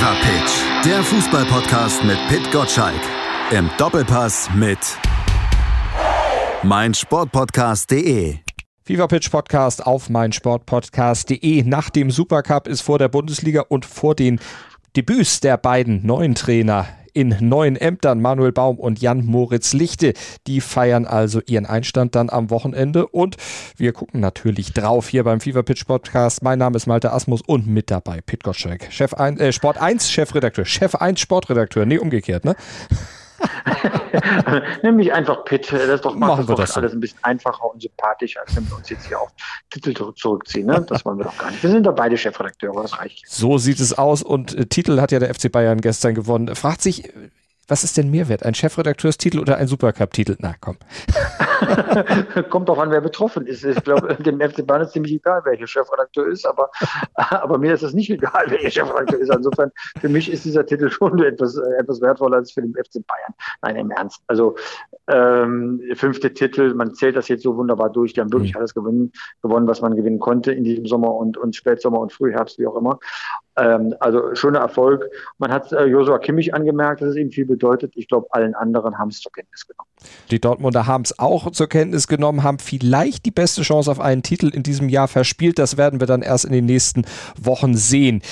Fever Pitch, der Fußballpodcast mit Pit Gottschalk. Im Doppelpass mit meinsportpodcast.de. FIFA Pitch Podcast auf meinsportpodcast.de. Nach dem Supercup ist vor der Bundesliga und vor den Debüts der beiden neuen Trainer in neuen Ämtern. Manuel Baum und Jan Moritz Lichte, die feiern also ihren Einstand dann am Wochenende und wir gucken natürlich drauf hier beim Fever Pitch Podcast. Mein Name ist Malte Asmus und mit dabei Pit Gottschalk, Chef 1, äh, Sport 1 Chefredakteur, Chef 1 Sportredakteur, nee, umgekehrt, ne? Nimm mich einfach Pitt. Das doch, Machen wir das alles ein bisschen einfacher und sympathischer, als wenn wir uns jetzt hier auf Titel zurückziehen. Ne? Das wollen wir doch gar nicht. Wir sind doch beide Chefredakteure, das reicht. So sieht es aus und äh, Titel hat ja der FC Bayern gestern gewonnen. Fragt sich, was ist denn Mehrwert? Ein Chefredakteurstitel oder ein Supercup-Titel? Na komm. Kommt doch an, wer betroffen ist. Ich glaube, dem FC Bayern ist ziemlich egal, welcher Chefredakteur ist, aber, aber mir ist es nicht egal, welcher Chefredakteur ist. Insofern, für mich ist dieser Titel schon etwas, etwas wertvoller als für den FC Bayern. Nein, im Ernst. Also, ähm, fünfte Titel, man zählt das jetzt so wunderbar durch. Die haben wirklich mhm. alles gewonnen, gewonnen, was man gewinnen konnte in diesem Sommer und, und Spätsommer und Frühherbst, wie auch immer. Ähm, also schöner Erfolg. Man hat äh, Josua Kimmich angemerkt, dass es ihm viel bedeutet. Ich glaube, allen anderen haben es zur Kenntnis genommen. Die Dortmunder haben es auch zur Kenntnis genommen, haben vielleicht die beste Chance auf einen Titel in diesem Jahr verspielt. Das werden wir dann erst in den nächsten Wochen sehen.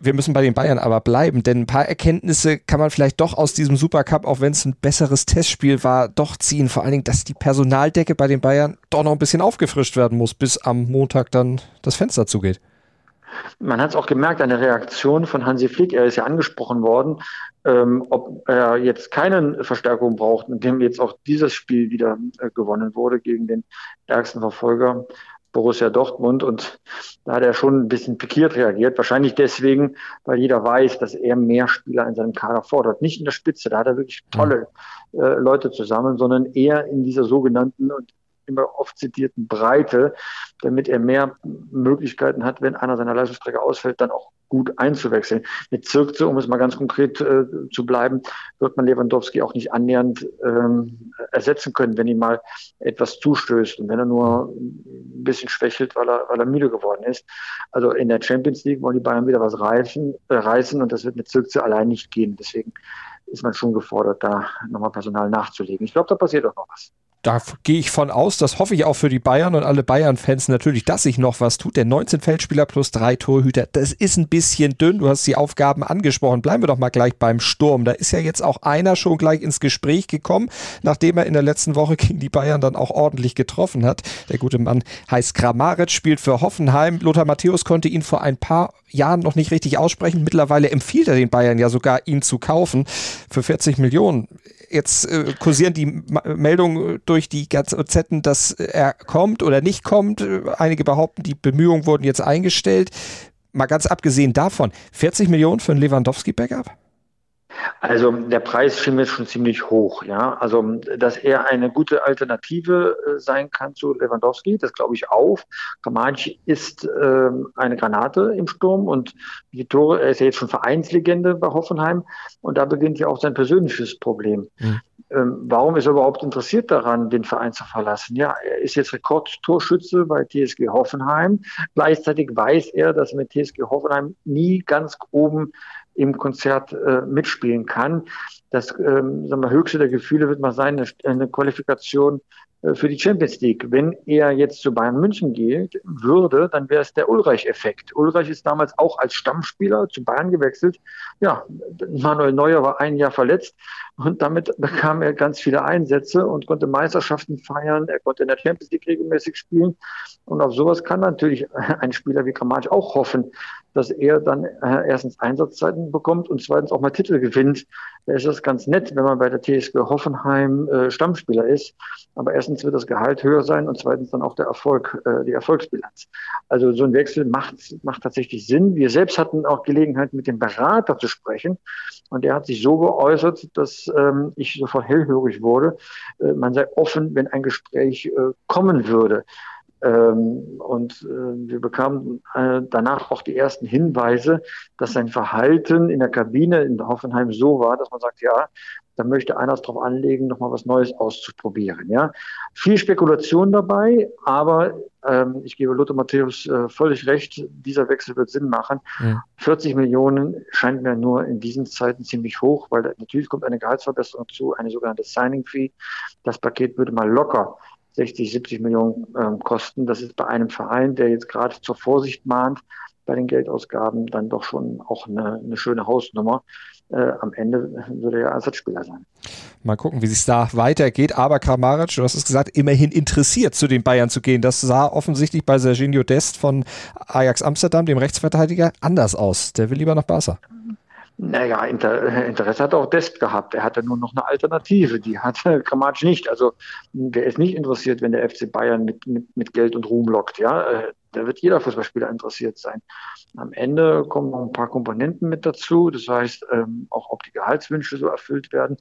Wir müssen bei den Bayern aber bleiben, denn ein paar Erkenntnisse kann man vielleicht doch aus diesem Supercup, auch wenn es ein besseres Testspiel war, doch ziehen. Vor allen Dingen, dass die Personaldecke bei den Bayern doch noch ein bisschen aufgefrischt werden muss, bis am Montag dann das Fenster zugeht. Man hat es auch gemerkt an der Reaktion von Hansi Flick. Er ist ja angesprochen worden, ähm, ob er jetzt keine Verstärkung braucht, indem jetzt auch dieses Spiel wieder äh, gewonnen wurde gegen den ärgsten Verfolger Borussia Dortmund. Und da hat er schon ein bisschen pikiert reagiert. Wahrscheinlich deswegen, weil jeder weiß, dass er mehr Spieler in seinem Kader fordert. Nicht in der Spitze, da hat er wirklich tolle äh, Leute zusammen, sondern eher in dieser sogenannten und immer oft zitierten Breite, damit er mehr Möglichkeiten hat, wenn einer seiner Leistungsträger ausfällt, dann auch gut einzuwechseln. Mit Zirkze, um es mal ganz konkret äh, zu bleiben, wird man Lewandowski auch nicht annähernd ähm, ersetzen können, wenn ihm mal etwas zustößt und wenn er nur ein bisschen schwächelt, weil er, weil er müde geworden ist. Also in der Champions League wollen die Bayern wieder was reißen, äh, reißen und das wird mit Zirkze allein nicht gehen. Deswegen ist man schon gefordert, da nochmal Personal nachzulegen. Ich glaube, da passiert auch noch was da gehe ich von aus, das hoffe ich auch für die Bayern und alle Bayern-Fans natürlich, dass sich noch was tut. Der 19 Feldspieler plus drei Torhüter, das ist ein bisschen dünn. Du hast die Aufgaben angesprochen. Bleiben wir doch mal gleich beim Sturm. Da ist ja jetzt auch einer schon gleich ins Gespräch gekommen, nachdem er in der letzten Woche gegen die Bayern dann auch ordentlich getroffen hat. Der gute Mann heißt Kramaric, spielt für Hoffenheim. Lothar Matthäus konnte ihn vor ein paar Jahren noch nicht richtig aussprechen. Mittlerweile empfiehlt er den Bayern ja sogar, ihn zu kaufen für 40 Millionen jetzt äh, kursieren die Ma Meldungen durch die Gazetten, dass er kommt oder nicht kommt. Einige behaupten, die Bemühungen wurden jetzt eingestellt. Mal ganz abgesehen davon, 40 Millionen für ein Lewandowski-Backup? Also der Preis schien mir schon ziemlich hoch, ja. Also dass er eine gute Alternative äh, sein kann zu Lewandowski, das glaube ich auch. Kamachi ist äh, eine Granate im Sturm und die Tore, er ist ja jetzt schon Vereinslegende bei Hoffenheim und da beginnt ja auch sein persönliches Problem. Mhm. Ähm, warum ist er überhaupt interessiert daran, den Verein zu verlassen? Ja, er ist jetzt Rekordtorschütze bei TSG Hoffenheim. Gleichzeitig weiß er, dass er mit TSG Hoffenheim nie ganz oben im Konzert äh, mitspielen kann. Das ähm, sagen wir, höchste der Gefühle wird mal sein, eine, eine Qualifikation äh, für die Champions League. Wenn er jetzt zu Bayern München geht würde, dann wäre es der Ulreich-Effekt. Ulreich ist damals auch als Stammspieler zu Bayern gewechselt. Ja, Manuel Neuer war ein Jahr verletzt und damit bekam er ganz viele Einsätze und konnte Meisterschaften feiern. Er konnte in der Champions League regelmäßig spielen. Und auf sowas kann natürlich ein Spieler wie Kramaric auch hoffen, dass er dann äh, erstens Einsatzzeiten bekommt und zweitens auch mal Titel gewinnt. Da ist das ganz nett, wenn man bei der TSG Hoffenheim äh, Stammspieler ist. Aber erstens wird das Gehalt höher sein und zweitens dann auch der Erfolg, äh, die Erfolgsbilanz. Also so ein Wechsel macht, macht tatsächlich Sinn. Wir selbst hatten auch Gelegenheit, mit dem Berater zu sprechen. Und er hat sich so geäußert, dass ähm, ich sofort hellhörig wurde. Äh, man sei offen, wenn ein Gespräch äh, kommen würde. Ähm, und äh, wir bekamen äh, danach auch die ersten Hinweise, dass sein Verhalten in der Kabine in Hoffenheim so war, dass man sagt, ja, da möchte einer es darauf anlegen, nochmal was Neues auszuprobieren. Ja? Viel Spekulation dabei, aber ähm, ich gebe Lothar Matthäus äh, völlig recht, dieser Wechsel wird Sinn machen. Ja. 40 Millionen scheint mir nur in diesen Zeiten ziemlich hoch, weil natürlich kommt eine Gehaltsverbesserung zu, eine sogenannte Signing Fee. Das Paket würde mal locker 60, 70 Millionen ähm, kosten. Das ist bei einem Verein, der jetzt gerade zur Vorsicht mahnt, bei den Geldausgaben dann doch schon auch eine, eine schöne Hausnummer. Äh, am Ende würde er Ersatzspieler sein. Mal gucken, wie es da weitergeht. Aber Kramaric, du hast es gesagt, immerhin interessiert, zu den Bayern zu gehen. Das sah offensichtlich bei Serginho Dest von Ajax Amsterdam, dem Rechtsverteidiger, anders aus. Der will lieber nach Barca. Naja, Inter Interesse hat auch Dest gehabt. Er hatte nur noch eine Alternative. Die hatte Kramaric nicht. Also der ist nicht interessiert, wenn der FC Bayern mit, mit, mit Geld und Ruhm lockt. Ja, äh, da wird jeder Fußballspieler interessiert sein. Am Ende kommen noch ein paar Komponenten mit dazu. Das heißt, ähm, auch ob die Gehaltswünsche so erfüllt werden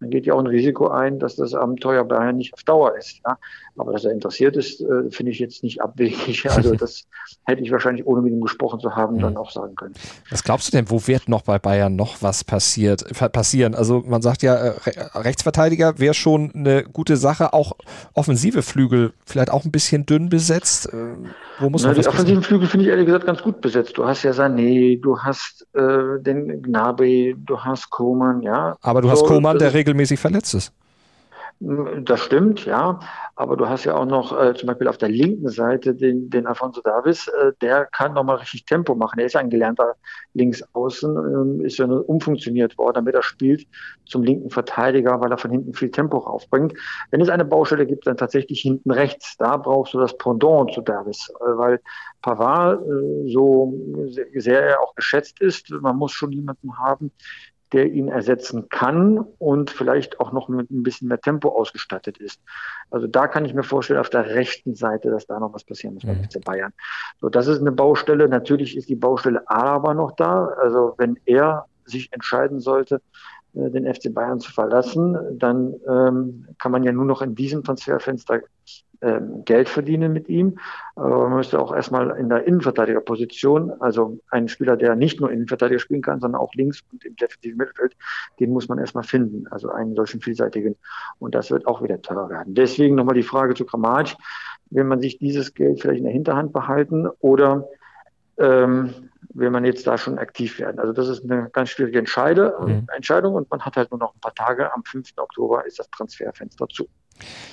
dann geht ja auch ein Risiko ein, dass das Abenteuer Bayern nicht auf Dauer ist. Ja? Aber dass er interessiert ist, äh, finde ich jetzt nicht abwegig. Also das hätte ich wahrscheinlich, ohne mit ihm gesprochen zu haben, dann auch sagen können. Was glaubst du denn, wo wird noch bei Bayern noch was passiert, passieren? Also man sagt ja, äh, Rechtsverteidiger wäre schon eine gute Sache, auch offensive Flügel vielleicht auch ein bisschen dünn besetzt. Äh, wo muss Na, die offensiven Flügel finde ich ehrlich gesagt ganz gut besetzt. Du hast ja Sané, du hast äh, den Gnabry, du hast Koman, ja. Aber du so, hast Koman, der regelmäßig verletzt ist. Das stimmt, ja. Aber du hast ja auch noch äh, zum Beispiel auf der linken Seite den, den Alfonso Davis, äh, der kann nochmal richtig Tempo machen. Er ist ein gelernter Linksaußen, äh, ist ja nur umfunktioniert worden, damit er spielt zum linken Verteidiger, weil er von hinten viel Tempo raufbringt. Wenn es eine Baustelle gibt, dann tatsächlich hinten rechts. Da brauchst du das Pendant zu Davis, äh, weil Pavard äh, so sehr er auch geschätzt ist. Man muss schon jemanden haben, der ihn ersetzen kann und vielleicht auch noch mit ein bisschen mehr Tempo ausgestattet ist. Also da kann ich mir vorstellen, auf der rechten Seite, dass da noch was passieren muss mhm. FC Bayern. So, das ist eine Baustelle. Natürlich ist die Baustelle aber noch da. Also wenn er sich entscheiden sollte, den FC Bayern zu verlassen, dann ähm, kann man ja nur noch in diesem Transferfenster ähm, Geld verdienen mit ihm. Aber man müsste auch erstmal in der Innenverteidigerposition, also einen Spieler, der nicht nur Innenverteidiger spielen kann, sondern auch links und im defensiven Mittelfeld, den muss man erstmal finden. Also einen solchen vielseitigen. Und das wird auch wieder teurer werden. Deswegen nochmal die Frage zu Kramaric. Will man sich dieses Geld vielleicht in der Hinterhand behalten oder ähm, will man jetzt da schon aktiv werden. Also das ist eine ganz schwierige Entscheide, mhm. Entscheidung und man hat halt nur noch ein paar Tage. Am 5. Oktober ist das Transferfenster zu.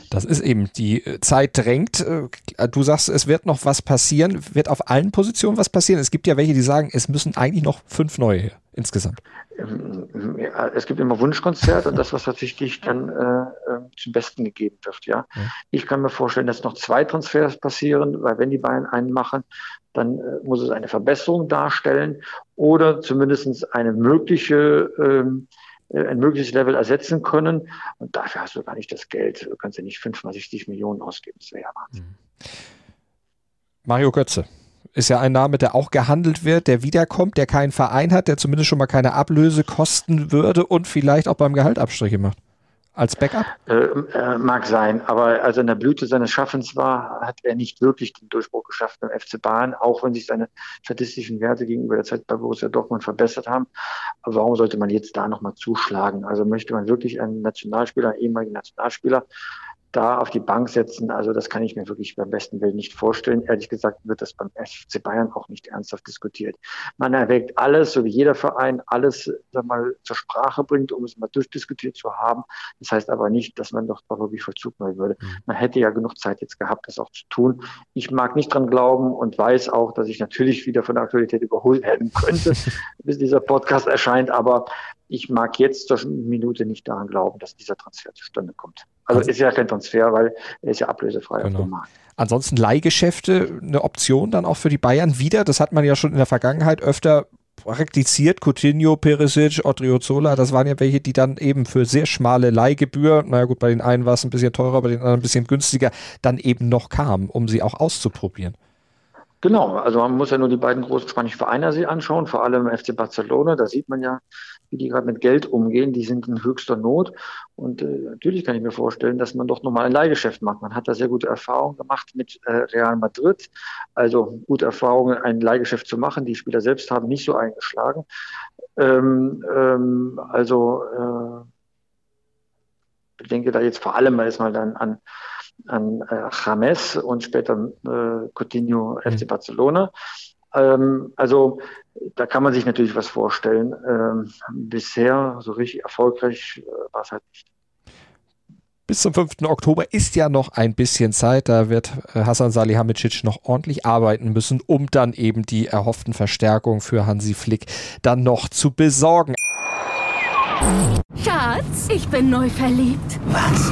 Das ist eben, die äh, Zeit drängt. Äh, du sagst, es wird noch was passieren. Wird auf allen Positionen was passieren? Es gibt ja welche, die sagen, es müssen eigentlich noch fünf neue insgesamt. Ähm, es gibt immer Wunschkonzerte und das, was tatsächlich dann äh, äh, zum Besten gegeben wird. Ja. ja. Ich kann mir vorstellen, dass noch zwei Transfers passieren, weil wenn die beiden einen machen, dann äh, muss es eine Verbesserung darstellen oder zumindest eine mögliche ähm, äh, ein mögliches Level ersetzen können. Und dafür hast du gar nicht das Geld. Du kannst ja nicht 65 Millionen ausgeben. Das wäre ja Wahnsinn. Mhm. Mario Götze ist ja ein Name, der auch gehandelt wird, der wiederkommt, der keinen Verein hat, der zumindest schon mal keine Ablöse kosten würde und vielleicht auch beim Gehalt Abstriche macht als Backup? Äh, äh, mag sein, aber als er in der Blüte seines Schaffens war, hat er nicht wirklich den Durchbruch geschafft beim FC Bayern, auch wenn sich seine statistischen Werte gegenüber der Zeit bei Borussia Dortmund verbessert haben. Aber warum sollte man jetzt da nochmal zuschlagen? Also möchte man wirklich einen Nationalspieler, einen ehemaligen Nationalspieler da auf die Bank setzen, also das kann ich mir wirklich beim besten Willen nicht vorstellen. Ehrlich gesagt wird das beim FC Bayern auch nicht ernsthaft diskutiert. Man erwägt alles, so wie jeder Verein alles sag mal, zur Sprache bringt, um es mal durchdiskutiert zu haben. Das heißt aber nicht, dass man doch da wirklich Vollzug nehmen würde. Mhm. Man hätte ja genug Zeit jetzt gehabt, das auch zu tun. Ich mag nicht dran glauben und weiß auch, dass ich natürlich wieder von der Aktualität überholt werden könnte, bis dieser Podcast erscheint. Aber ich mag jetzt zur Minute nicht daran glauben, dass dieser Transfer zustande kommt. Also, also ist ja kein Transfer, weil er ist ja ablösefrei genau. auf dem Markt. Ansonsten Leihgeschäfte eine Option dann auch für die Bayern wieder. Das hat man ja schon in der Vergangenheit öfter praktiziert. Coutinho, Perisic, Odriozola, das waren ja welche, die dann eben für sehr schmale Leihgebühr, naja gut, bei den einen war es ein bisschen teurer, bei den anderen ein bisschen günstiger, dann eben noch kamen, um sie auch auszuprobieren. Genau, also man muss ja nur die beiden großen spanischen Vereine sich anschauen, vor allem FC Barcelona. Da sieht man ja, wie die gerade mit Geld umgehen. Die sind in höchster Not. Und äh, natürlich kann ich mir vorstellen, dass man doch nochmal ein Leihgeschäft macht. Man hat da sehr gute Erfahrungen gemacht mit äh, Real Madrid. Also gute Erfahrungen, ein Leihgeschäft zu machen. Die Spieler selbst haben nicht so eingeschlagen. Ähm, ähm, also äh, denke da jetzt vor allem erstmal dann an, an äh, James und später äh, Coutinho FC mhm. Barcelona. Ähm, also da kann man sich natürlich was vorstellen. Ähm, bisher so richtig erfolgreich äh, war es halt nicht. Bis zum 5. Oktober ist ja noch ein bisschen Zeit. Da wird äh, Hassan Salihamidzic noch ordentlich arbeiten müssen, um dann eben die erhofften Verstärkungen für Hansi Flick dann noch zu besorgen. Schatz, ich bin neu verliebt. Was?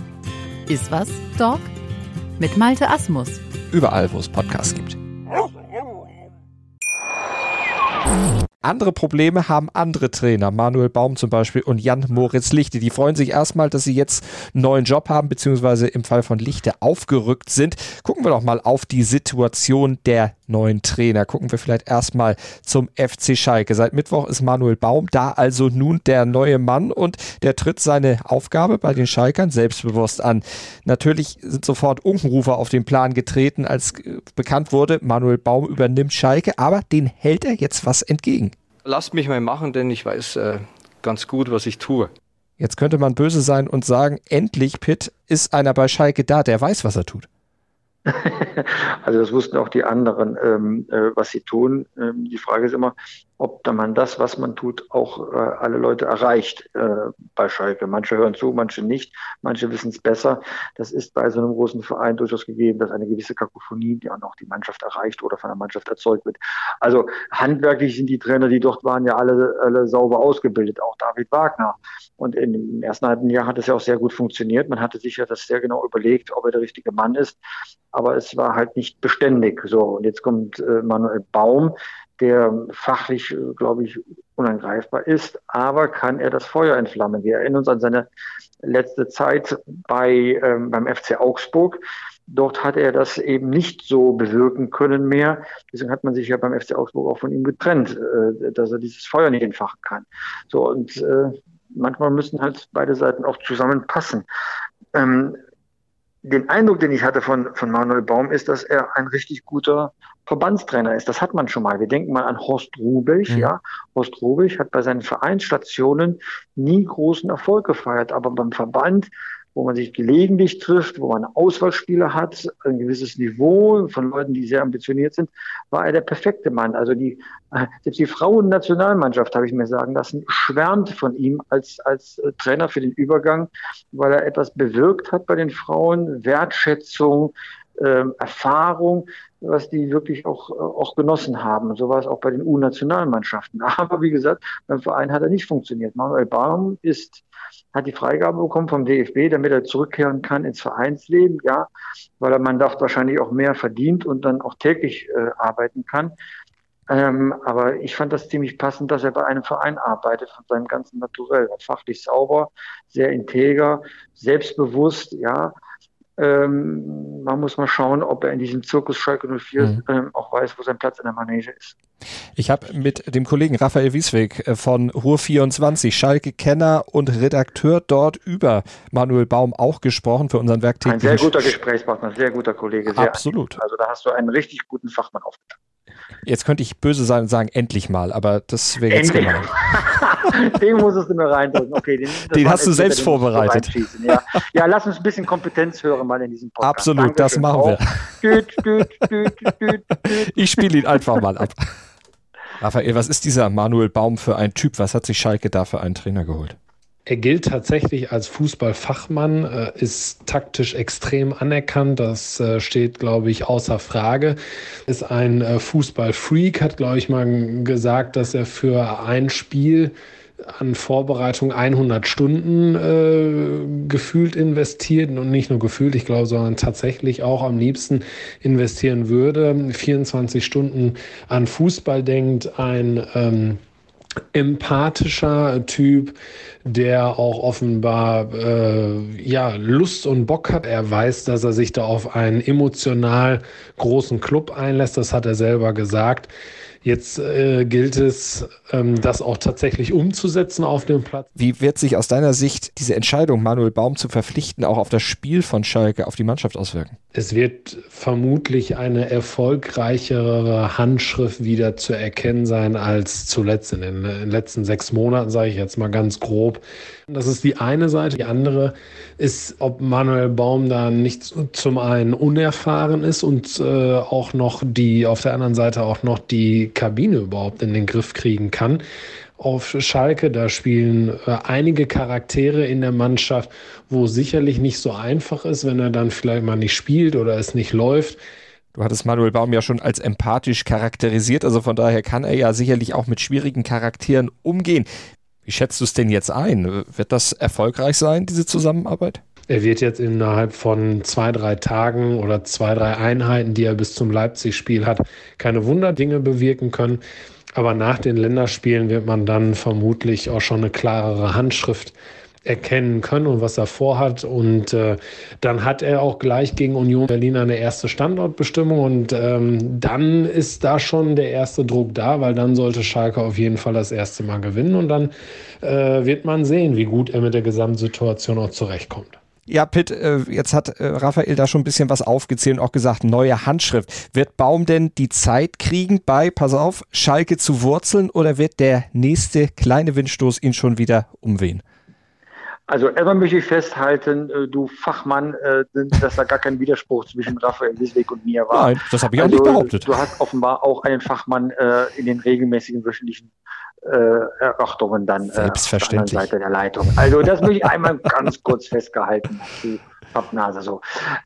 Iswas Dog mit Malte Asmus. Überall, wo es Podcasts gibt. Andere Probleme haben andere Trainer, Manuel Baum zum Beispiel und Jan Moritz Lichte. Die freuen sich erstmal, dass sie jetzt einen neuen Job haben, beziehungsweise im Fall von Lichte aufgerückt sind. Gucken wir doch mal auf die Situation der neuen Trainer. Gucken wir vielleicht erstmal zum FC Schalke. Seit Mittwoch ist Manuel Baum da also nun der neue Mann und der tritt seine Aufgabe bei den Schalkern selbstbewusst an. Natürlich sind sofort Unkenrufer auf den Plan getreten, als bekannt wurde, Manuel Baum übernimmt Schalke, aber den hält er jetzt was entgegen. Lasst mich mal machen, denn ich weiß äh, ganz gut, was ich tue. Jetzt könnte man böse sein und sagen, endlich, Pitt, ist einer bei Schalke da, der weiß, was er tut. also das wussten auch die anderen, ähm, äh, was sie tun. Ähm, die Frage ist immer, ob da man das, was man tut, auch äh, alle Leute erreicht äh, bei Schalke. Manche hören zu, manche nicht, manche wissen es besser. Das ist bei so einem großen Verein durchaus gegeben, dass eine gewisse Kakophonie, die auch noch die Mannschaft erreicht oder von der Mannschaft erzeugt wird. Also handwerklich sind die Trainer, die dort waren, ja alle, alle sauber ausgebildet, auch David Wagner. Und im ersten halben Jahr hat es ja auch sehr gut funktioniert. Man hatte sich ja das sehr genau überlegt, ob er der richtige Mann ist. Aber es war halt nicht beständig. So, und jetzt kommt äh, Manuel Baum, der fachlich, äh, glaube ich, unangreifbar ist, aber kann er das Feuer entflammen. Wir erinnern uns an seine letzte Zeit bei, ähm, beim FC Augsburg. Dort hat er das eben nicht so bewirken können mehr. Deswegen hat man sich ja beim FC Augsburg auch von ihm getrennt, äh, dass er dieses Feuer nicht entfachen kann. So, und äh, manchmal müssen halt beide Seiten auch zusammenpassen. Ähm, den Eindruck, den ich hatte von, von Manuel Baum, ist, dass er ein richtig guter Verbandstrainer ist. Das hat man schon mal. Wir denken mal an Horst Rubich, mhm. ja. Horst Rubich hat bei seinen Vereinsstationen nie großen Erfolg gefeiert, aber beim Verband wo man sich gelegentlich trifft, wo man Auswahlspieler hat, ein gewisses Niveau von Leuten, die sehr ambitioniert sind, war er der perfekte Mann. Also die, äh, selbst die Frauennationalmannschaft, habe ich mir sagen lassen, schwärmt von ihm als, als äh, Trainer für den Übergang, weil er etwas bewirkt hat bei den Frauen, Wertschätzung, ähm, Erfahrung, was die wirklich auch, äh, auch genossen haben. so war es auch bei den U-Nationalmannschaften. Aber wie gesagt, beim Verein hat er nicht funktioniert. Manuel Baum ist hat die Freigabe bekommen vom DFB, damit er zurückkehren kann ins Vereinsleben, ja, weil er, man dachte, wahrscheinlich auch mehr verdient und dann auch täglich äh, arbeiten kann. Ähm, aber ich fand das ziemlich passend, dass er bei einem Verein arbeitet, von seinem ganzen Naturell. Fachlich sauber, sehr integer, selbstbewusst, ja. Ähm, man muss mal schauen, ob er in diesem Zirkus Schalke 04 mhm. ähm, auch weiß, wo sein Platz in der Manege ist. Ich habe mit dem Kollegen Raphael Wiesweg äh, von Ruhr24, Schalke-Kenner und Redakteur dort über Manuel Baum auch gesprochen für unseren Werk. Ein sehr guter Gesprächspartner, sehr guter Kollege. Sehr Absolut. Aktiv. Also da hast du einen richtig guten Fachmann aufgetan. Jetzt könnte ich böse sein und sagen, endlich mal, aber das wäre jetzt gemein. den musstest du mir reindrücken. Okay, den, den hast du selbst vorbereitet. Ja. ja, lass uns ein bisschen Kompetenz hören mal in diesem Podcast. Absolut, Dankeschön. das machen wir. Düt, ich spiele ihn einfach mal ab. Raphael, was ist dieser Manuel Baum für ein Typ? Was hat sich Schalke da für einen Trainer geholt? Er gilt tatsächlich als Fußballfachmann, äh, ist taktisch extrem anerkannt. Das äh, steht, glaube ich, außer Frage. Ist ein äh, Fußballfreak, hat, glaube ich, mal gesagt, dass er für ein Spiel an Vorbereitung 100 Stunden äh, gefühlt investiert und nicht nur gefühlt, ich glaube, sondern tatsächlich auch am liebsten investieren würde. 24 Stunden an Fußball denkt, ein ähm, empathischer Typ, der auch offenbar äh, ja Lust und Bock hat. Er weiß, dass er sich da auf einen emotional großen Club einlässt. Das hat er selber gesagt. Jetzt äh, gilt es, ähm, das auch tatsächlich umzusetzen auf dem Platz. Wie wird sich aus deiner Sicht diese Entscheidung, Manuel Baum zu verpflichten, auch auf das Spiel von Schalke, auf die Mannschaft auswirken? Es wird vermutlich eine erfolgreichere Handschrift wieder zu erkennen sein als zuletzt in den, in den letzten sechs Monaten, sage ich jetzt mal ganz grob. Das ist die eine Seite. Die andere ist, ob Manuel Baum da nicht zum einen unerfahren ist und äh, auch noch die, auf der anderen Seite auch noch die Kabine überhaupt in den Griff kriegen kann. Auf Schalke, da spielen äh, einige Charaktere in der Mannschaft, wo sicherlich nicht so einfach ist, wenn er dann vielleicht mal nicht spielt oder es nicht läuft. Du hattest Manuel Baum ja schon als empathisch charakterisiert, also von daher kann er ja sicherlich auch mit schwierigen Charakteren umgehen. Wie schätzt du es denn jetzt ein? Wird das erfolgreich sein, diese Zusammenarbeit? Er wird jetzt innerhalb von zwei, drei Tagen oder zwei, drei Einheiten, die er bis zum Leipzig-Spiel hat, keine Wunderdinge bewirken können. Aber nach den Länderspielen wird man dann vermutlich auch schon eine klarere Handschrift erkennen können und was er vorhat. Und äh, dann hat er auch gleich gegen Union Berlin eine erste Standortbestimmung und ähm, dann ist da schon der erste Druck da, weil dann sollte Schalke auf jeden Fall das erste Mal gewinnen und dann äh, wird man sehen, wie gut er mit der Gesamtsituation auch zurechtkommt. Ja, Pitt, äh, jetzt hat äh, Raphael da schon ein bisschen was aufgezählt und auch gesagt, neue Handschrift. Wird Baum denn die Zeit kriegen, bei, pass auf, Schalke zu wurzeln oder wird der nächste kleine Windstoß ihn schon wieder umwehen? Also erstmal möchte ich festhalten, äh, du Fachmann, dass da gar kein Widerspruch zwischen Raphael Wisweg und mir war. Nein, das habe ich also, auch nicht behauptet. Du hast offenbar auch einen Fachmann in den regelmäßigen wöchentlichen Erörterungen dann Selbstverständlich. auf der Seite der Leitung. Also das möchte ich einmal ganz kurz festgehalten. Pappnase so.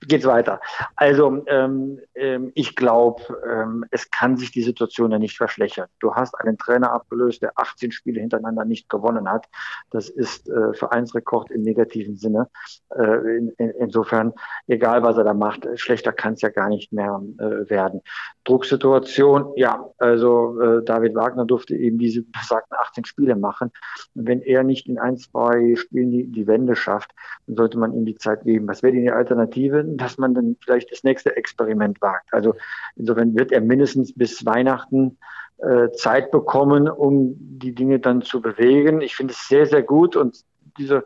Geht's weiter. Also ähm, ähm, ich glaube, ähm, es kann sich die Situation ja nicht verschlechtern. Du hast einen Trainer abgelöst, der 18 Spiele hintereinander nicht gewonnen hat. Das ist äh, Vereinsrekord im negativen Sinne. Äh, in, in, insofern, egal was er da macht, schlechter kann es ja gar nicht mehr äh, werden. Drucksituation, ja, also äh, David Wagner durfte eben diese besagten 18 Spiele machen. Wenn er nicht in ein, zwei Spielen die, die Wende schafft, dann sollte man ihm die Zeit geben was wäre die Alternative, dass man dann vielleicht das nächste Experiment wagt. Also insofern wird er mindestens bis Weihnachten äh, Zeit bekommen, um die Dinge dann zu bewegen. Ich finde es sehr, sehr gut und diese,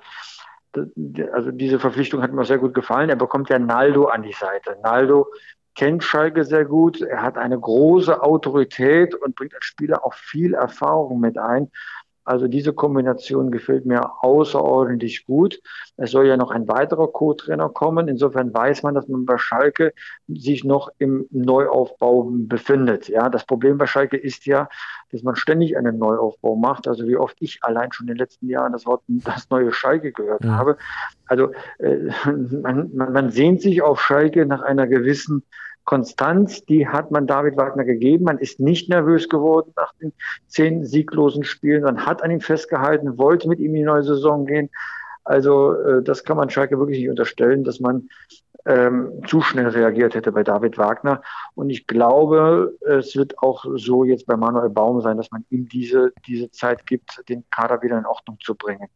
also diese Verpflichtung hat mir sehr gut gefallen. Er bekommt ja Naldo an die Seite. Naldo kennt Schalke sehr gut. Er hat eine große Autorität und bringt als Spieler auch viel Erfahrung mit ein. Also diese Kombination gefällt mir außerordentlich gut. Es soll ja noch ein weiterer Co-Trainer kommen. Insofern weiß man, dass man bei Schalke sich noch im Neuaufbau befindet. Ja, das Problem bei Schalke ist ja, dass man ständig einen Neuaufbau macht. Also wie oft ich allein schon in den letzten Jahren das Wort das neue Schalke gehört ja. habe. Also äh, man, man, man sehnt sich auf Schalke nach einer gewissen Konstanz, die hat man David Wagner gegeben. Man ist nicht nervös geworden nach den zehn sieglosen Spielen. Man hat an ihm festgehalten, wollte mit ihm in die neue Saison gehen. Also äh, das kann man Schalke wirklich nicht unterstellen, dass man ähm, zu schnell reagiert hätte bei David Wagner. Und ich glaube, es wird auch so jetzt bei Manuel Baum sein, dass man ihm diese, diese Zeit gibt, den Kader wieder in Ordnung zu bringen.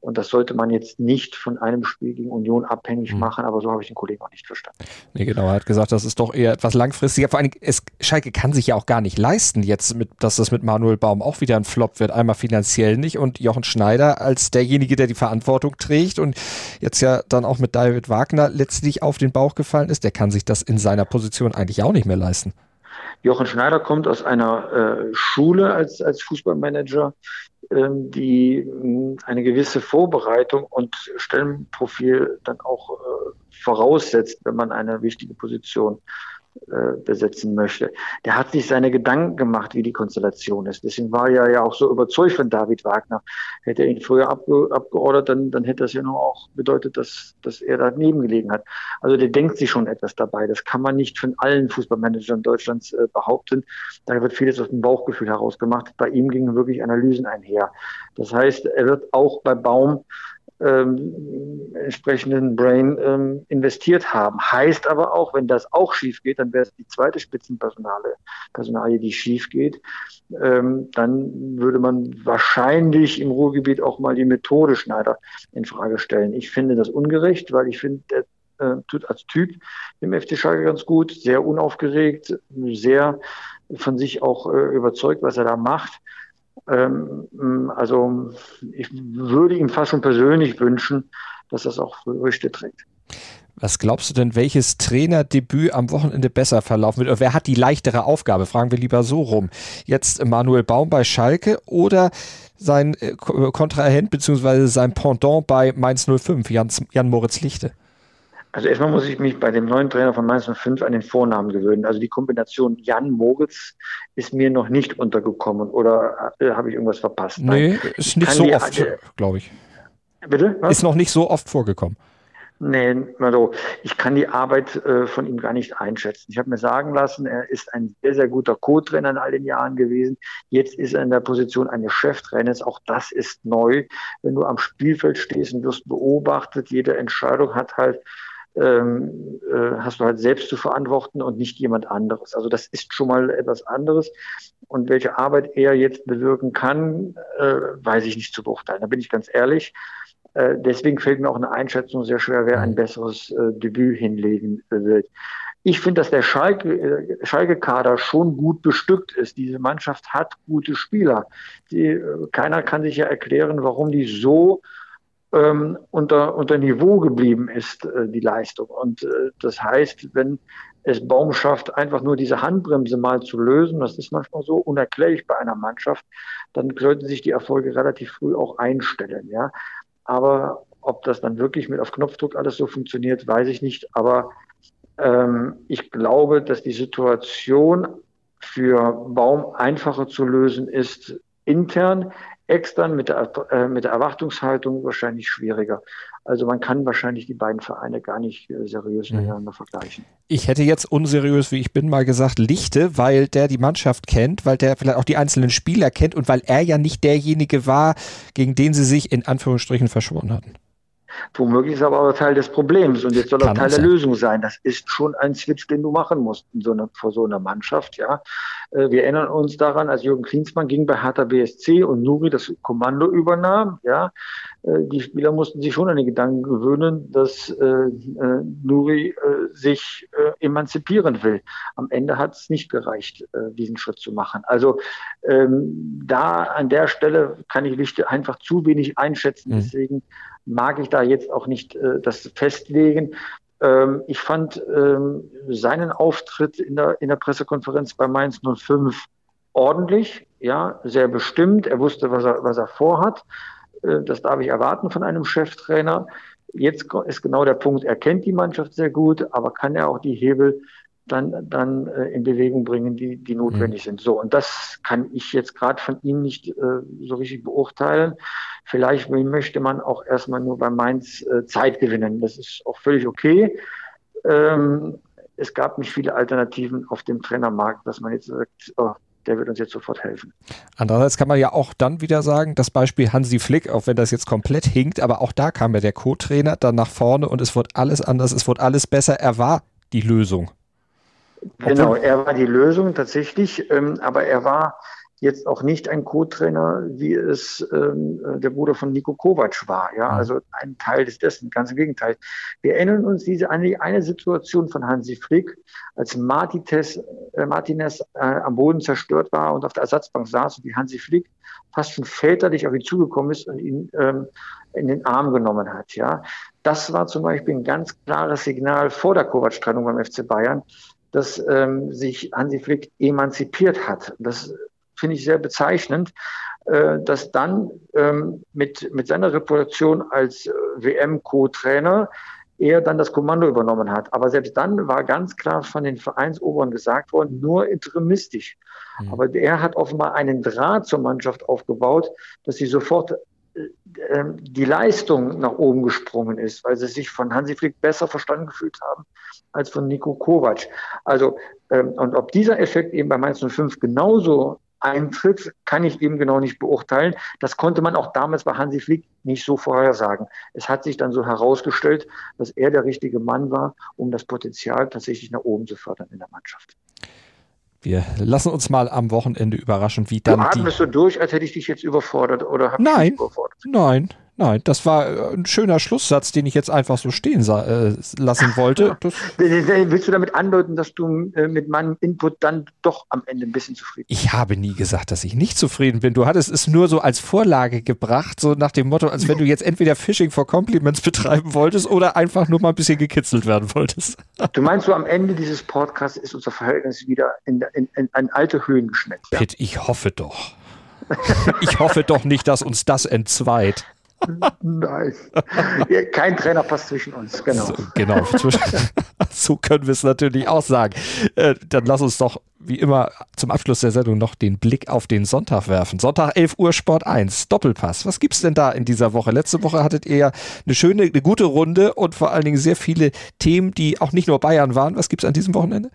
Und das sollte man jetzt nicht von einem Spiel gegen Union abhängig mhm. machen, aber so habe ich den Kollegen auch nicht verstanden. Nee, genau, er hat gesagt, das ist doch eher etwas langfristiger. Vor allem, es, Schalke kann sich ja auch gar nicht leisten, jetzt, mit, dass das mit Manuel Baum auch wieder ein Flop wird. Einmal finanziell nicht und Jochen Schneider als derjenige, der die Verantwortung trägt und jetzt ja dann auch mit David Wagner letztlich auf den Bauch gefallen ist, der kann sich das in seiner Position eigentlich auch nicht mehr leisten. Jochen Schneider kommt aus einer äh, Schule als, als Fußballmanager, ähm, die ähm, eine gewisse Vorbereitung und Stellenprofil dann auch äh, voraussetzt, wenn man eine wichtige Position äh, besetzen möchte. Der hat sich seine Gedanken gemacht, wie die Konstellation ist. Deswegen war er ja auch so überzeugt von David Wagner. Hätte er ihn früher abge abgeordert, dann, dann hätte das ja nur auch bedeutet, dass, dass er daneben gelegen hat. Also der denkt sich schon etwas dabei. Das kann man nicht von allen Fußballmanagern Deutschlands äh, behaupten. Da wird vieles aus dem Bauchgefühl heraus gemacht. Bei ihm gingen wirklich Analysen einher. Das heißt, er wird auch bei Baum ähm, entsprechenden Brain ähm, investiert haben. Heißt aber auch, wenn das auch schief geht, dann wäre es die zweite Spitzenpersonale, Personalie, die schief geht, ähm, dann würde man wahrscheinlich im Ruhrgebiet auch mal die Methode Schneider in Frage stellen. Ich finde das ungerecht, weil ich finde, der äh, tut als Typ im FC Schalke ganz gut, sehr unaufgeregt, sehr von sich auch äh, überzeugt, was er da macht. Ähm, also ich würde ihm fast schon persönlich wünschen, dass das auch Früchte trägt. Was glaubst du denn, welches Trainerdebüt am Wochenende besser verlaufen wird? Oder wer hat die leichtere Aufgabe? Fragen wir lieber so rum. Jetzt Manuel Baum bei Schalke oder sein äh, Kontrahent bzw. sein Pendant bei Mainz 05, Jan Moritz Lichte? Also erstmal muss ich mich bei dem neuen Trainer von Mainz 05 an den Vornamen gewöhnen. Also die Kombination Jan Moritz ist mir noch nicht untergekommen oder äh, habe ich irgendwas verpasst? Nein. Nee, ist nicht so die, oft, glaube ich. Bitte? Was? Ist noch nicht so oft vorgekommen. Nee, also ich kann die Arbeit äh, von ihm gar nicht einschätzen. Ich habe mir sagen lassen, er ist ein sehr, sehr guter Co-Trainer in all den Jahren gewesen. Jetzt ist er in der Position eines Cheftrainers. Auch das ist neu. Wenn du am Spielfeld stehst und wirst beobachtet, jede Entscheidung hat halt ähm, äh, hast du halt selbst zu verantworten und nicht jemand anderes. Also das ist schon mal etwas anderes. Und welche Arbeit er jetzt bewirken kann, äh, weiß ich nicht zu beurteilen. Da bin ich ganz ehrlich. Äh, deswegen fällt mir auch eine Einschätzung sehr schwer, wer ein besseres äh, Debüt hinlegen wird. Ich finde, dass der Schalke, äh, Schalke-Kader schon gut bestückt ist. Diese Mannschaft hat gute Spieler. Die, äh, keiner kann sich ja erklären, warum die so ähm, unter, unter Niveau geblieben ist, äh, die Leistung. Und äh, das heißt, wenn es Baum schafft, einfach nur diese Handbremse mal zu lösen, das ist manchmal so unerklärlich bei einer Mannschaft, dann sollten sich die Erfolge relativ früh auch einstellen. Ja? Aber ob das dann wirklich mit auf Knopfdruck alles so funktioniert, weiß ich nicht. Aber ähm, ich glaube, dass die Situation für Baum einfacher zu lösen ist intern. Extern mit der, äh, mit der Erwartungshaltung wahrscheinlich schwieriger. Also man kann wahrscheinlich die beiden Vereine gar nicht äh, seriös mhm. miteinander vergleichen. Ich hätte jetzt unseriös, wie ich bin, mal gesagt, Lichte, weil der die Mannschaft kennt, weil der vielleicht auch die einzelnen Spieler kennt und weil er ja nicht derjenige war, gegen den sie sich in Anführungsstrichen verschworen hatten. Womöglich ist aber auch Teil des Problems und jetzt soll auch Teil der Lösung sein. Das ist schon ein Switch, den du machen musst in so einer, vor so einer Mannschaft. Ja, äh, wir erinnern uns daran, als Jürgen Klinsmann ging bei Hertha BSC und Nuri das Kommando übernahm. Ja, äh, die Spieler mussten sich schon an den Gedanken gewöhnen, dass äh, Nuri sich emanzipieren will. Am Ende hat es nicht gereicht, diesen Schritt zu machen. Also ähm, da an der Stelle kann ich einfach zu wenig einschätzen. Mhm. Mag ich da jetzt auch nicht äh, das festlegen. Ähm, ich fand ähm, seinen Auftritt in der, in der Pressekonferenz bei Mainz 05 ordentlich, ja, sehr bestimmt. Er wusste, was er, was er vorhat. Äh, das darf ich erwarten von einem Cheftrainer. Jetzt ist genau der Punkt, er kennt die Mannschaft sehr gut, aber kann er auch die Hebel dann, dann äh, in Bewegung bringen, die, die notwendig mhm. sind. So, und das kann ich jetzt gerade von Ihnen nicht äh, so richtig beurteilen. Vielleicht möchte man auch erstmal nur bei Mainz äh, Zeit gewinnen. Das ist auch völlig okay. Ähm, es gab nicht viele Alternativen auf dem Trainermarkt, dass man jetzt sagt, oh, der wird uns jetzt sofort helfen. Andererseits kann man ja auch dann wieder sagen, das Beispiel Hansi Flick, auch wenn das jetzt komplett hinkt, aber auch da kam ja der Co-Trainer dann nach vorne und es wurde alles anders, es wurde alles besser. Er war die Lösung. Genau, er war die Lösung tatsächlich, ähm, aber er war jetzt auch nicht ein Co-Trainer, wie es ähm, der Bruder von Nico Kovac war. Ja, also ein Teil des dessen, ganz im Gegenteil. Wir erinnern uns diese an die eine Situation von Hansi Flick, als Martinez, äh, Martinez äh, am Boden zerstört war und auf der Ersatzbank saß und wie Hansi Flick fast schon väterlich auf ihn zugekommen ist und ihn ähm, in den Arm genommen hat. Ja, das war zum Beispiel ein ganz klares Signal vor der Kovac-Trennung beim FC Bayern, dass ähm, sich Hansi Flick emanzipiert hat. Das finde ich sehr bezeichnend, äh, dass dann ähm, mit, mit seiner Reputation als äh, WM-Co-Trainer er dann das Kommando übernommen hat. Aber selbst dann war ganz klar von den Vereinsoberen gesagt worden, nur interimistisch. Mhm. Aber er hat offenbar einen Draht zur Mannschaft aufgebaut, dass sie sofort die Leistung nach oben gesprungen ist, weil sie sich von Hansi Flick besser verstanden gefühlt haben als von Nico Kovac. Also, ähm, und ob dieser Effekt eben bei Mainz 05 genauso eintritt, kann ich eben genau nicht beurteilen. Das konnte man auch damals bei Hansi Flick nicht so vorhersagen. Es hat sich dann so herausgestellt, dass er der richtige Mann war, um das Potenzial tatsächlich nach oben zu fördern in der Mannschaft. Wir lassen uns mal am Wochenende überraschen, wie dann. Du atmest die... du durch, als hätte ich dich jetzt überfordert oder Nein, überfordert? nein, Nein, das war äh, ein schöner Schlusssatz, den ich jetzt einfach so stehen äh, lassen wollte. Das Willst du damit andeuten, dass du äh, mit meinem Input dann doch am Ende ein bisschen zufrieden bist? Ich habe nie gesagt, dass ich nicht zufrieden bin. Du hattest es nur so als Vorlage gebracht, so nach dem Motto, als wenn du jetzt entweder Phishing for Compliments betreiben wolltest oder einfach nur mal ein bisschen gekitzelt werden wolltest. Du meinst so, am Ende dieses Podcasts ist unser Verhältnis wieder in, in, in, in alte Höhen geschnellt? Ja? Pitt, ich hoffe doch. ich hoffe doch nicht, dass uns das entzweit. Nein. Kein Trainer passt zwischen uns, genau. So, genau. so können wir es natürlich auch sagen. Äh, dann lass uns doch wie immer zum Abschluss der Sendung noch den Blick auf den Sonntag werfen. Sonntag 11 Uhr Sport 1, Doppelpass. Was gibt es denn da in dieser Woche? Letzte Woche hattet ihr ja eine schöne, eine gute Runde und vor allen Dingen sehr viele Themen, die auch nicht nur Bayern waren. Was gibt es an diesem Wochenende?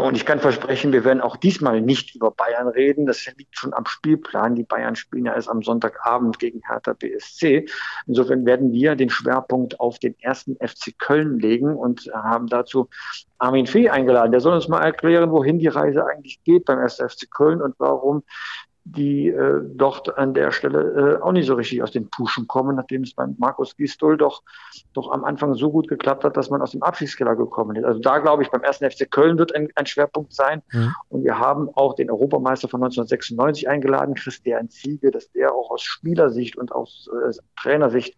Und ich kann versprechen, wir werden auch diesmal nicht über Bayern reden. Das liegt schon am Spielplan. Die Bayern spielen ja erst am Sonntagabend gegen Hertha BSC. Insofern werden wir den Schwerpunkt auf den ersten FC Köln legen und haben dazu Armin Fee eingeladen. Der soll uns mal erklären, wohin die Reise eigentlich geht beim ersten FC Köln und warum die äh, dort an der Stelle äh, auch nicht so richtig aus den Puschen kommen, nachdem es beim Markus Gistol doch, doch am Anfang so gut geklappt hat, dass man aus dem Abschiedskeller gekommen ist. Also da glaube ich, beim ersten FC Köln wird ein, ein Schwerpunkt sein. Mhm. Und wir haben auch den Europameister von 1996 eingeladen, Christian Ziege, dass der auch aus Spielersicht und aus äh, Trainersicht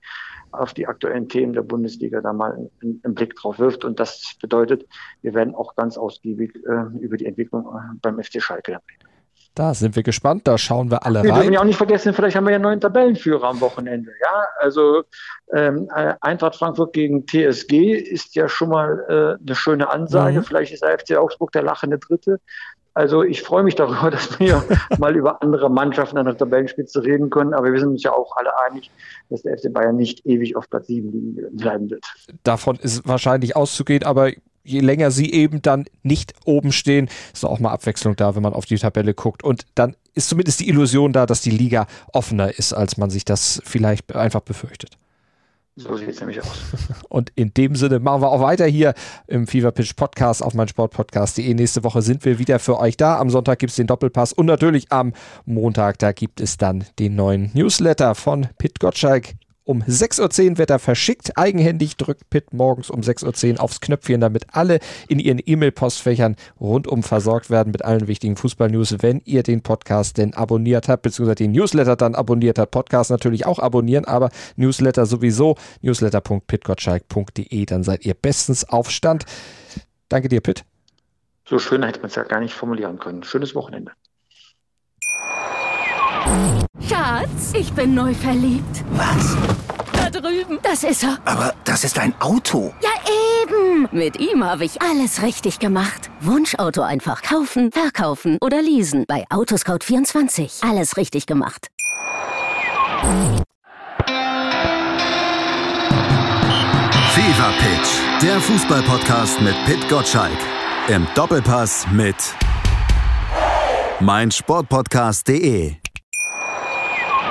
auf die aktuellen Themen der Bundesliga da mal einen, einen Blick drauf wirft. Und das bedeutet, wir werden auch ganz ausgiebig äh, über die Entwicklung äh, beim FC Schalke reden. Da sind wir gespannt, da schauen wir alle wir rein. Wir ja auch nicht vergessen, vielleicht haben wir ja einen neuen Tabellenführer am Wochenende. Ja, also ähm, äh, Eintracht Frankfurt gegen TSG ist ja schon mal äh, eine schöne Ansage. Mhm. Vielleicht ist der FC Augsburg der lachende Dritte. Also ich freue mich darüber, dass wir mal über andere Mannschaften an der Tabellenspitze reden können. Aber wir sind uns ja auch alle einig, dass der FC Bayern nicht ewig auf Platz 7 liegen bleiben wird. Davon ist wahrscheinlich auszugehen, aber je länger sie eben dann nicht oben stehen, ist auch mal Abwechslung da, wenn man auf die Tabelle guckt. Und dann ist zumindest die Illusion da, dass die Liga offener ist, als man sich das vielleicht einfach befürchtet. So sieht es nämlich aus. Und in dem Sinne machen wir auch weiter hier im Fever Pitch Podcast auf meinsportpodcast.de. Nächste Woche sind wir wieder für euch da. Am Sonntag gibt es den Doppelpass und natürlich am Montag, da gibt es dann den neuen Newsletter von Pit Gottschalk um 6.10 Uhr wird er verschickt. Eigenhändig drückt Pitt morgens um 6.10 Uhr aufs Knöpfchen, damit alle in ihren E-Mail-Postfächern rundum versorgt werden mit allen wichtigen Fußball-News. Wenn ihr den Podcast denn abonniert habt, beziehungsweise den Newsletter dann abonniert habt, Podcast natürlich auch abonnieren, aber Newsletter sowieso, newsletter.pitgottschalk.de, dann seid ihr bestens auf Stand. Danke dir, Pitt. So schön hätte man es ja gar nicht formulieren können. Schönes Wochenende. Schatz, ich bin neu verliebt. Was? Da drüben. Das ist er. Aber das ist ein Auto. Ja, eben. Mit ihm habe ich alles richtig gemacht. Wunschauto einfach kaufen, verkaufen oder leasen. Bei Autoscout24. Alles richtig gemacht. Fever Pitch. Der Fußballpodcast mit Pit Gottschalk. Im Doppelpass mit meinsportpodcast.de.